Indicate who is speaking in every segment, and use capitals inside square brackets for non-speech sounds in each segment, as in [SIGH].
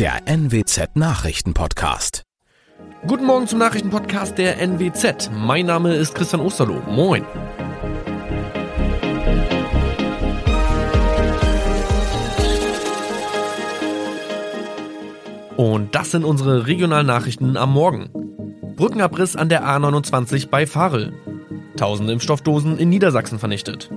Speaker 1: der NWZ Nachrichtenpodcast.
Speaker 2: Guten Morgen zum Nachrichtenpodcast der NWZ. Mein Name ist Christian Osterloh. Moin. Und das sind unsere regionalen Nachrichten am Morgen. Brückenabriss an der A29 bei Farel. Tausende Impfstoffdosen in Niedersachsen vernichtet.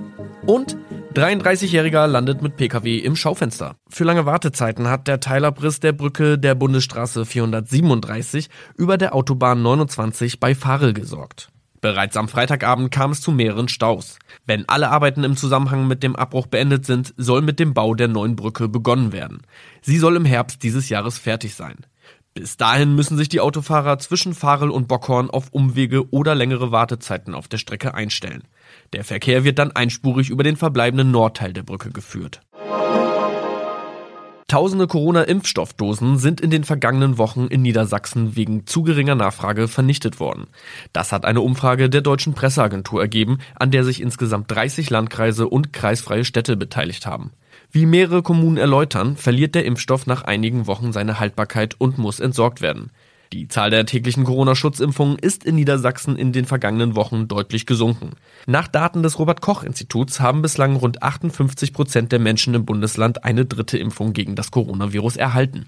Speaker 2: Und 33-Jähriger landet mit Pkw im Schaufenster. Für lange Wartezeiten hat der Teilabriss der Brücke der Bundesstraße 437 über der Autobahn 29 bei Farel gesorgt. Bereits am Freitagabend kam es zu mehreren Staus. Wenn alle Arbeiten im Zusammenhang mit dem Abbruch beendet sind, soll mit dem Bau der neuen Brücke begonnen werden. Sie soll im Herbst dieses Jahres fertig sein. Bis dahin müssen sich die Autofahrer zwischen Farel und Bockhorn auf Umwege oder längere Wartezeiten auf der Strecke einstellen. Der Verkehr wird dann einspurig über den verbleibenden Nordteil der Brücke geführt. Tausende Corona-Impfstoffdosen sind in den vergangenen Wochen in Niedersachsen wegen zu geringer Nachfrage vernichtet worden. Das hat eine Umfrage der deutschen Presseagentur ergeben, an der sich insgesamt 30 Landkreise und kreisfreie Städte beteiligt haben. Wie mehrere Kommunen erläutern, verliert der Impfstoff nach einigen Wochen seine Haltbarkeit und muss entsorgt werden. Die Zahl der täglichen Corona-Schutzimpfungen ist in Niedersachsen in den vergangenen Wochen deutlich gesunken. Nach Daten des Robert-Koch-Instituts haben bislang rund 58 Prozent der Menschen im Bundesland eine dritte Impfung gegen das Coronavirus erhalten.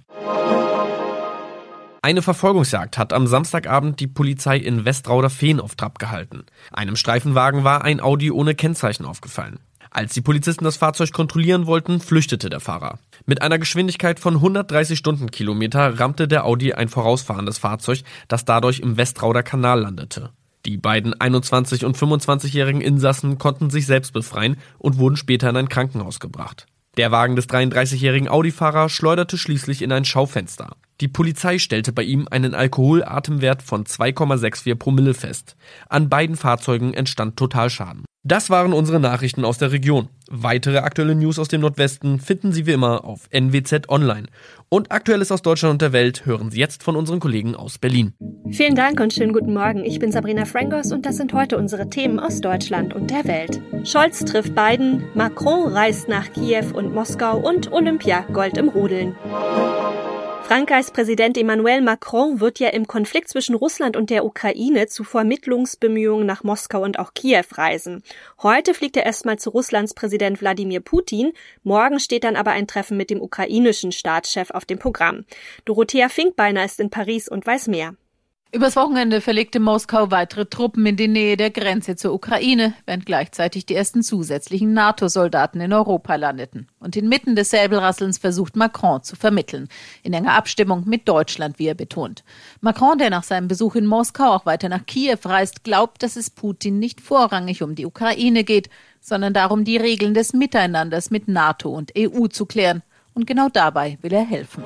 Speaker 2: Eine Verfolgungsjagd hat am Samstagabend die Polizei in Westrauder-Fehn auf Trab gehalten. Einem Streifenwagen war ein Audi ohne Kennzeichen aufgefallen. Als die Polizisten das Fahrzeug kontrollieren wollten, flüchtete der Fahrer. Mit einer Geschwindigkeit von 130 Stundenkilometer rammte der Audi ein vorausfahrendes Fahrzeug, das dadurch im Westrauder Kanal landete. Die beiden 21- und 25-jährigen Insassen konnten sich selbst befreien und wurden später in ein Krankenhaus gebracht. Der Wagen des 33-jährigen Audi-Fahrer schleuderte schließlich in ein Schaufenster. Die Polizei stellte bei ihm einen Alkoholatemwert von 2,64 Promille fest. An beiden Fahrzeugen entstand Totalschaden. Das waren unsere Nachrichten aus der Region. Weitere aktuelle News aus dem Nordwesten finden Sie wie immer auf NWZ Online. Und Aktuelles aus Deutschland und der Welt hören Sie jetzt von unseren Kollegen aus Berlin.
Speaker 3: Vielen Dank und schönen guten Morgen. Ich bin Sabrina Frangos und das sind heute unsere Themen aus Deutschland und der Welt. Scholz trifft Biden, Macron reist nach Kiew und Moskau und Olympia Gold im Rodeln. Frankreichs Präsident Emmanuel Macron wird ja im Konflikt zwischen Russland und der Ukraine zu Vermittlungsbemühungen nach Moskau und auch Kiew reisen. Heute fliegt er erstmal zu Russlands Präsident Wladimir Putin. Morgen steht dann aber ein Treffen mit dem ukrainischen Staatschef auf dem Programm. Dorothea Finkbeiner ist in Paris und weiß mehr.
Speaker 4: Übers Wochenende verlegte Moskau weitere Truppen in die Nähe der Grenze zur Ukraine, während gleichzeitig die ersten zusätzlichen NATO-Soldaten in Europa landeten. Und inmitten des Säbelrasselns versucht Macron zu vermitteln, in enger Abstimmung mit Deutschland, wie er betont. Macron, der nach seinem Besuch in Moskau auch weiter nach Kiew reist, glaubt, dass es Putin nicht vorrangig um die Ukraine geht, sondern darum, die Regeln des Miteinanders mit NATO und EU zu klären. Und genau dabei will er helfen.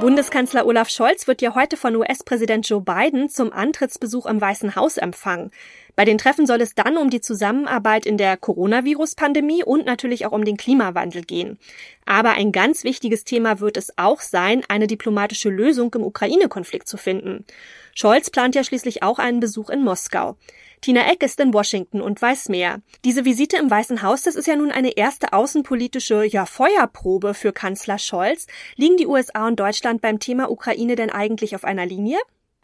Speaker 3: Bundeskanzler Olaf Scholz wird ja heute von US-Präsident Joe Biden zum Antrittsbesuch im Weißen Haus empfangen. Bei den Treffen soll es dann um die Zusammenarbeit in der Coronavirus-Pandemie und natürlich auch um den Klimawandel gehen. Aber ein ganz wichtiges Thema wird es auch sein, eine diplomatische Lösung im Ukraine-Konflikt zu finden. Scholz plant ja schließlich auch einen Besuch in Moskau. Tina Eck ist in Washington und weiß mehr. Diese Visite im Weißen Haus, das ist ja nun eine erste außenpolitische ja, Feuerprobe für Kanzler Scholz. Liegen die USA und Deutschland beim Thema Ukraine denn eigentlich auf einer Linie?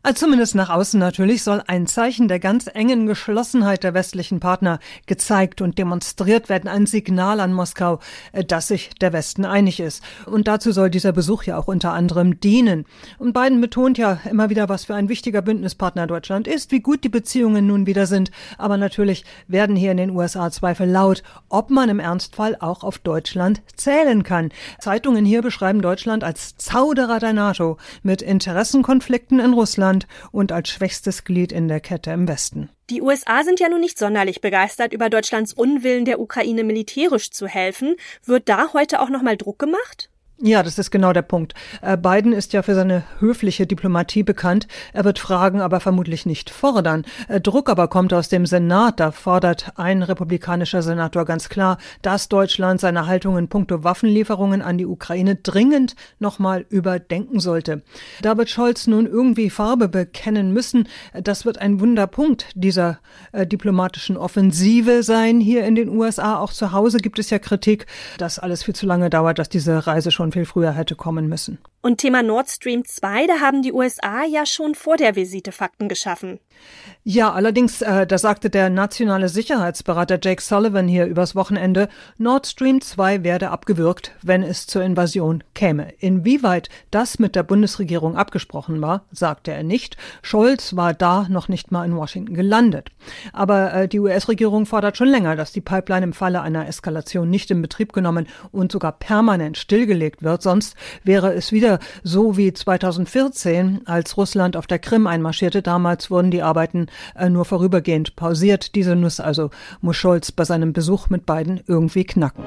Speaker 5: Also zumindest nach außen natürlich soll ein Zeichen der ganz engen Geschlossenheit der westlichen Partner gezeigt und demonstriert werden, ein Signal an Moskau, äh, dass sich der Westen einig ist. Und dazu soll dieser Besuch ja auch unter anderem dienen. Und Biden betont ja immer wieder, was für ein wichtiger Bündnispartner Deutschland ist, wie gut die Beziehungen nun wieder sind. Aber natürlich werden hier in den USA Zweifel laut, ob man im Ernstfall auch auf Deutschland zählen kann. Zeitungen hier beschreiben Deutschland als Zauderer der NATO mit Interessenkonflikten in Russland Russland und als schwächstes Glied in der Kette im Westen.
Speaker 3: Die USA sind ja nun nicht sonderlich begeistert über Deutschlands Unwillen der Ukraine militärisch zu helfen. Wird da heute auch nochmal Druck gemacht?
Speaker 5: Ja, das ist genau der Punkt. Äh, Biden ist ja für seine höfliche Diplomatie bekannt. Er wird fragen, aber vermutlich nicht fordern. Äh, Druck aber kommt aus dem Senat. Da fordert ein republikanischer Senator ganz klar, dass Deutschland seine Haltung in puncto Waffenlieferungen an die Ukraine dringend nochmal überdenken sollte. Da wird Scholz nun irgendwie Farbe bekennen müssen. Das wird ein Wunderpunkt dieser äh, diplomatischen Offensive sein hier in den USA. Auch zu Hause gibt es ja Kritik, dass alles viel zu lange dauert, dass diese Reise schon viel früher hätte kommen müssen.
Speaker 3: Und Thema Nord Stream 2, da haben die USA ja schon vor der Visite Fakten geschaffen.
Speaker 5: Ja, allerdings, äh, da sagte der nationale Sicherheitsberater Jake Sullivan hier übers Wochenende, Nord Stream 2 werde abgewürgt, wenn es zur Invasion käme. Inwieweit das mit der Bundesregierung abgesprochen war, sagte er nicht. Scholz war da noch nicht mal in Washington gelandet. Aber äh, die US-Regierung fordert schon länger, dass die Pipeline im Falle einer Eskalation nicht in Betrieb genommen und sogar permanent stillgelegt wird. Sonst wäre es wieder so wie 2014, als Russland auf der Krim einmarschierte. Damals wurden die Arbeiten äh, nur vorübergehend pausiert. Diese Nuss also muss Scholz bei seinem Besuch mit beiden irgendwie knacken.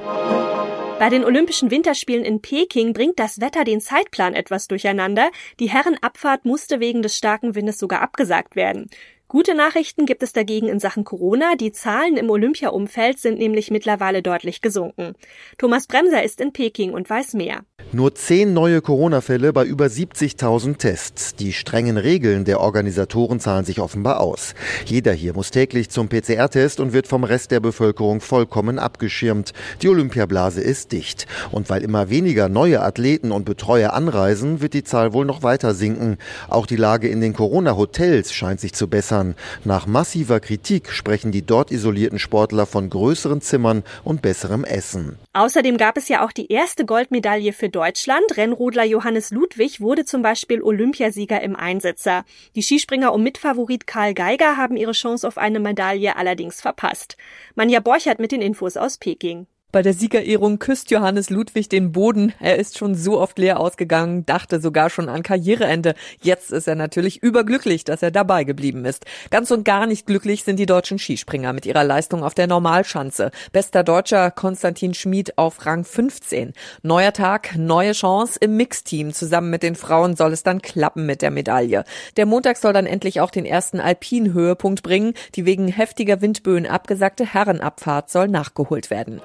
Speaker 3: Bei den Olympischen Winterspielen in Peking bringt das Wetter den Zeitplan etwas durcheinander. Die Herrenabfahrt musste wegen des starken Windes sogar abgesagt werden. Gute Nachrichten gibt es dagegen in Sachen Corona. Die Zahlen im Olympia-Umfeld sind nämlich mittlerweile deutlich gesunken. Thomas Bremser ist in Peking und weiß mehr.
Speaker 6: Nur zehn neue Corona-Fälle bei über 70.000 Tests. Die strengen Regeln der Organisatoren zahlen sich offenbar aus. Jeder hier muss täglich zum PCR-Test und wird vom Rest der Bevölkerung vollkommen abgeschirmt. Die Olympiablase ist dicht. Und weil immer weniger neue Athleten und Betreuer anreisen, wird die Zahl wohl noch weiter sinken. Auch die Lage in den Corona-Hotels scheint sich zu bessern. Verbessern. Nach massiver Kritik sprechen die dort isolierten Sportler von größeren Zimmern und besserem Essen.
Speaker 3: Außerdem gab es ja auch die erste Goldmedaille für Deutschland. Rennrodler Johannes Ludwig wurde zum Beispiel Olympiasieger im Einsitzer. Die Skispringer um Mitfavorit Karl Geiger haben ihre Chance auf eine Medaille allerdings verpasst. Manja Borchert mit den Infos aus Peking.
Speaker 7: Bei der Siegerehrung küsst Johannes Ludwig den Boden. Er ist schon so oft leer ausgegangen, dachte sogar schon an Karriereende. Jetzt ist er natürlich überglücklich, dass er dabei geblieben ist. Ganz und gar nicht glücklich sind die deutschen Skispringer mit ihrer Leistung auf der Normalschanze. Bester Deutscher Konstantin Schmid auf Rang 15. Neuer Tag, neue Chance. Im Mixteam zusammen mit den Frauen soll es dann klappen mit der Medaille. Der Montag soll dann endlich auch den ersten Alpin-Höhepunkt bringen. Die wegen heftiger Windböen abgesagte Herrenabfahrt soll nachgeholt werden.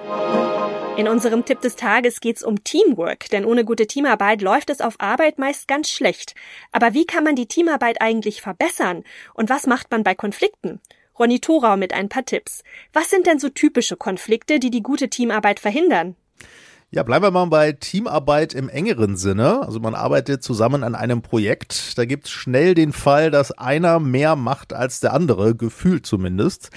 Speaker 3: In unserem Tipp des Tages geht's um Teamwork, denn ohne gute Teamarbeit läuft es auf Arbeit meist ganz schlecht. Aber wie kann man die Teamarbeit eigentlich verbessern? Und was macht man bei Konflikten? Ronny Thorau mit ein paar Tipps. Was sind denn so typische Konflikte, die die gute Teamarbeit verhindern?
Speaker 8: Ja, bleiben wir mal bei Teamarbeit im engeren Sinne. Also man arbeitet zusammen an einem Projekt. Da gibt es schnell den Fall, dass einer mehr macht als der andere, gefühlt zumindest.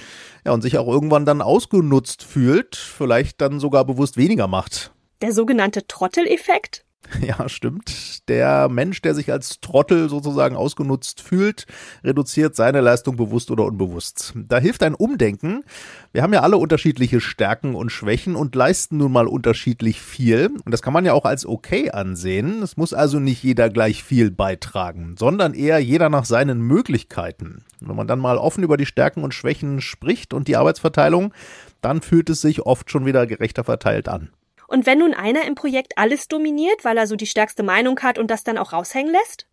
Speaker 8: Ja, und sich auch irgendwann dann ausgenutzt fühlt, vielleicht dann sogar bewusst weniger macht.
Speaker 3: Der sogenannte Trotteleffekt? [LAUGHS]
Speaker 8: Ja, stimmt. Der Mensch, der sich als Trottel sozusagen ausgenutzt fühlt, reduziert seine Leistung bewusst oder unbewusst. Da hilft ein Umdenken. Wir haben ja alle unterschiedliche Stärken und Schwächen und leisten nun mal unterschiedlich viel. Und das kann man ja auch als okay ansehen. Es muss also nicht jeder gleich viel beitragen, sondern eher jeder nach seinen Möglichkeiten. Wenn man dann mal offen über die Stärken und Schwächen spricht und die Arbeitsverteilung, dann fühlt es sich oft schon wieder gerechter verteilt an.
Speaker 3: Und wenn nun einer im Projekt alles dominiert, weil er so die stärkste Meinung hat und das dann auch raushängen lässt?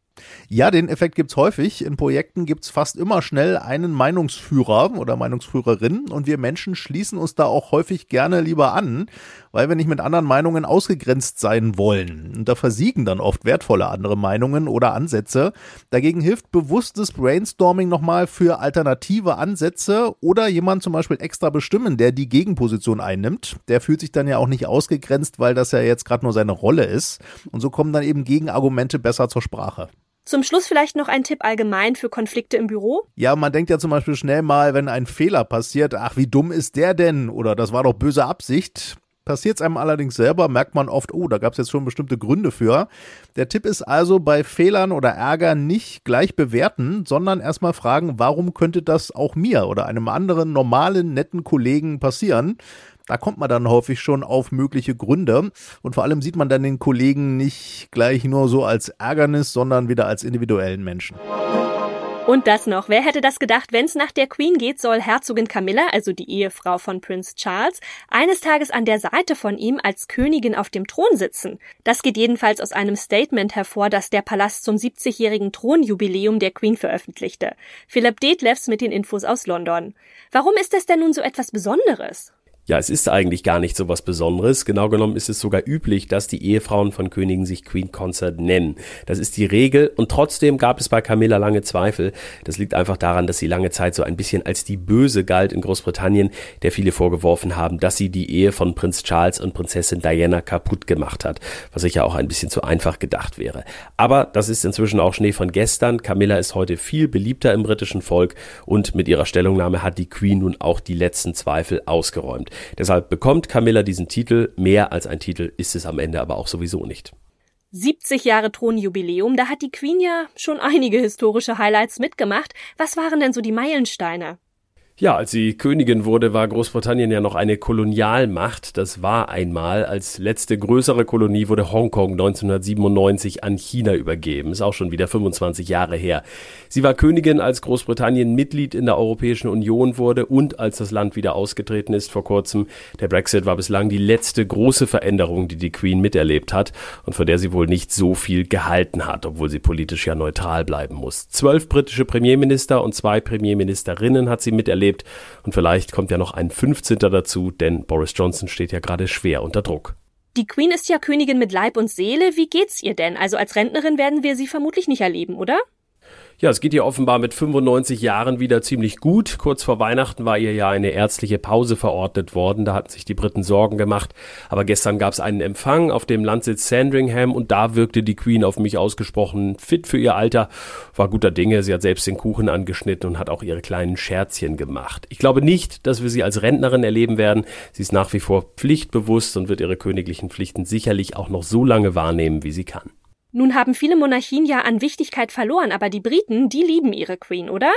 Speaker 8: Ja, den Effekt gibt's häufig. In Projekten gibt's fast immer schnell einen Meinungsführer oder Meinungsführerin und wir Menschen schließen uns da auch häufig gerne lieber an, weil wir nicht mit anderen Meinungen ausgegrenzt sein wollen. Und da versiegen dann oft wertvolle andere Meinungen oder Ansätze. Dagegen hilft bewusstes Brainstorming nochmal für alternative Ansätze oder jemand zum Beispiel extra bestimmen, der die Gegenposition einnimmt. Der fühlt sich dann ja auch nicht ausgegrenzt, weil das ja jetzt gerade nur seine Rolle ist. Und so kommen dann eben Gegenargumente besser zur Sprache.
Speaker 3: Zum Schluss vielleicht noch ein Tipp allgemein für Konflikte im Büro?
Speaker 8: Ja, man denkt ja zum Beispiel schnell mal, wenn ein Fehler passiert, ach, wie dumm ist der denn? Oder das war doch böse Absicht. Passiert es einem allerdings selber, merkt man oft, oh, da gab es jetzt schon bestimmte Gründe für. Der Tipp ist also bei Fehlern oder Ärger nicht gleich bewerten, sondern erstmal fragen, warum könnte das auch mir oder einem anderen normalen, netten Kollegen passieren? Da kommt man dann häufig schon auf mögliche Gründe und vor allem sieht man dann den Kollegen nicht gleich nur so als Ärgernis, sondern wieder als individuellen Menschen.
Speaker 3: Und das noch. Wer hätte das gedacht, wenn es nach der Queen geht, soll Herzogin Camilla, also die Ehefrau von Prince Charles, eines Tages an der Seite von ihm als Königin auf dem Thron sitzen. Das geht jedenfalls aus einem Statement hervor, das der Palast zum 70-jährigen Thronjubiläum der Queen veröffentlichte. Philipp Detlefs mit den Infos aus London. Warum ist das denn nun so etwas Besonderes?
Speaker 9: Ja, es ist eigentlich gar nicht so was Besonderes. Genau genommen ist es sogar üblich, dass die Ehefrauen von Königen sich Queen Consort nennen. Das ist die Regel und trotzdem gab es bei Camilla lange Zweifel. Das liegt einfach daran, dass sie lange Zeit so ein bisschen als die Böse galt in Großbritannien, der viele vorgeworfen haben, dass sie die Ehe von Prinz Charles und Prinzessin Diana kaputt gemacht hat, was sicher auch ein bisschen zu einfach gedacht wäre. Aber das ist inzwischen auch Schnee von gestern. Camilla ist heute viel beliebter im britischen Volk und mit ihrer Stellungnahme hat die Queen nun auch die letzten Zweifel ausgeräumt. Deshalb bekommt Camilla diesen Titel. Mehr als ein Titel ist es am Ende aber auch sowieso nicht.
Speaker 3: 70 Jahre Thronjubiläum, da hat die Queen ja schon einige historische Highlights mitgemacht. Was waren denn so die Meilensteine?
Speaker 9: Ja, als sie Königin wurde, war Großbritannien ja noch eine Kolonialmacht. Das war einmal. Als letzte größere Kolonie wurde Hongkong 1997 an China übergeben. Ist auch schon wieder 25 Jahre her. Sie war Königin, als Großbritannien Mitglied in der Europäischen Union wurde und als das Land wieder ausgetreten ist vor kurzem. Der Brexit war bislang die letzte große Veränderung, die die Queen miterlebt hat und von der sie wohl nicht so viel gehalten hat, obwohl sie politisch ja neutral bleiben muss. Zwölf britische Premierminister und zwei Premierministerinnen hat sie miterlebt erlebt. Und vielleicht kommt ja noch ein 15. dazu, denn Boris Johnson steht ja gerade schwer unter Druck.
Speaker 3: Die Queen ist ja Königin mit Leib und Seele. Wie geht's ihr denn? Also als Rentnerin werden wir sie vermutlich nicht erleben, oder?
Speaker 9: Ja, es geht ihr offenbar mit 95 Jahren wieder ziemlich gut. Kurz vor Weihnachten war ihr ja eine ärztliche Pause verordnet worden. Da hatten sich die Briten Sorgen gemacht. Aber gestern gab es einen Empfang auf dem Landsitz Sandringham und da wirkte die Queen auf mich ausgesprochen fit für ihr Alter. War guter Dinge. Sie hat selbst den Kuchen angeschnitten und hat auch ihre kleinen Scherzchen gemacht. Ich glaube nicht, dass wir sie als Rentnerin erleben werden. Sie ist nach wie vor pflichtbewusst und wird ihre königlichen Pflichten sicherlich auch noch so lange wahrnehmen, wie sie kann.
Speaker 3: Nun haben viele Monarchien ja an Wichtigkeit verloren, aber die Briten, die lieben ihre Queen, oder?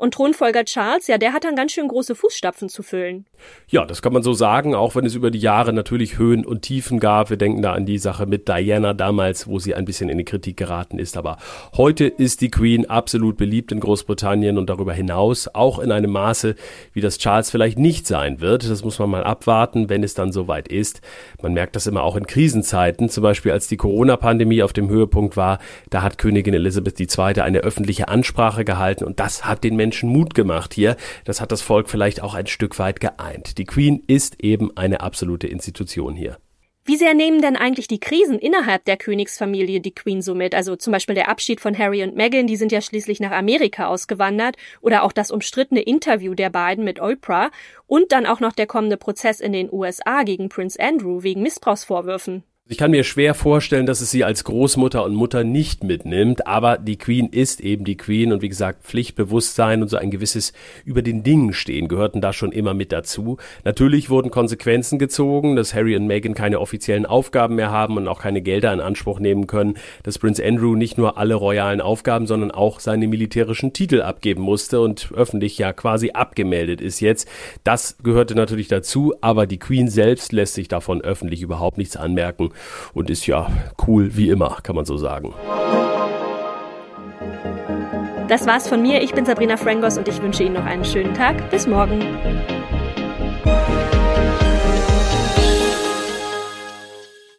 Speaker 3: Und Thronfolger Charles, ja, der hat dann ganz schön große Fußstapfen zu füllen.
Speaker 9: Ja, das kann man so sagen, auch wenn es über die Jahre natürlich Höhen und Tiefen gab. Wir denken da an die Sache mit Diana damals, wo sie ein bisschen in die Kritik geraten ist. Aber heute ist die Queen absolut beliebt in Großbritannien und darüber hinaus auch in einem Maße, wie das Charles vielleicht nicht sein wird. Das muss man mal abwarten, wenn es dann soweit ist. Man merkt das immer auch in Krisenzeiten. Zum Beispiel als die Corona-Pandemie auf dem Höhepunkt war, da hat Königin Elisabeth II. eine öffentliche Ansprache gehalten und das hat den Menschen Menschen Mut gemacht hier. Das hat das Volk vielleicht auch ein Stück weit geeint. Die Queen ist eben eine absolute Institution hier.
Speaker 3: Wie sehr nehmen denn eigentlich die Krisen innerhalb der Königsfamilie die Queen so mit? Also zum Beispiel der Abschied von Harry und Meghan, die sind ja schließlich nach Amerika ausgewandert, oder auch das umstrittene Interview der beiden mit Oprah und dann auch noch der kommende Prozess in den USA gegen Prince Andrew wegen Missbrauchsvorwürfen.
Speaker 9: Ich kann mir schwer vorstellen, dass es sie als Großmutter und Mutter nicht mitnimmt, aber die Queen ist eben die Queen und wie gesagt, Pflichtbewusstsein und so ein gewisses über den Dingen stehen gehörten da schon immer mit dazu. Natürlich wurden Konsequenzen gezogen, dass Harry und Meghan keine offiziellen Aufgaben mehr haben und auch keine Gelder in Anspruch nehmen können, dass Prince Andrew nicht nur alle royalen Aufgaben, sondern auch seine militärischen Titel abgeben musste und öffentlich ja quasi abgemeldet ist jetzt. Das gehörte natürlich dazu, aber die Queen selbst lässt sich davon öffentlich überhaupt nichts anmerken und ist ja cool wie immer, kann man so sagen.
Speaker 3: Das war's von mir. Ich bin Sabrina Frangos und ich wünsche Ihnen noch einen schönen Tag. Bis morgen.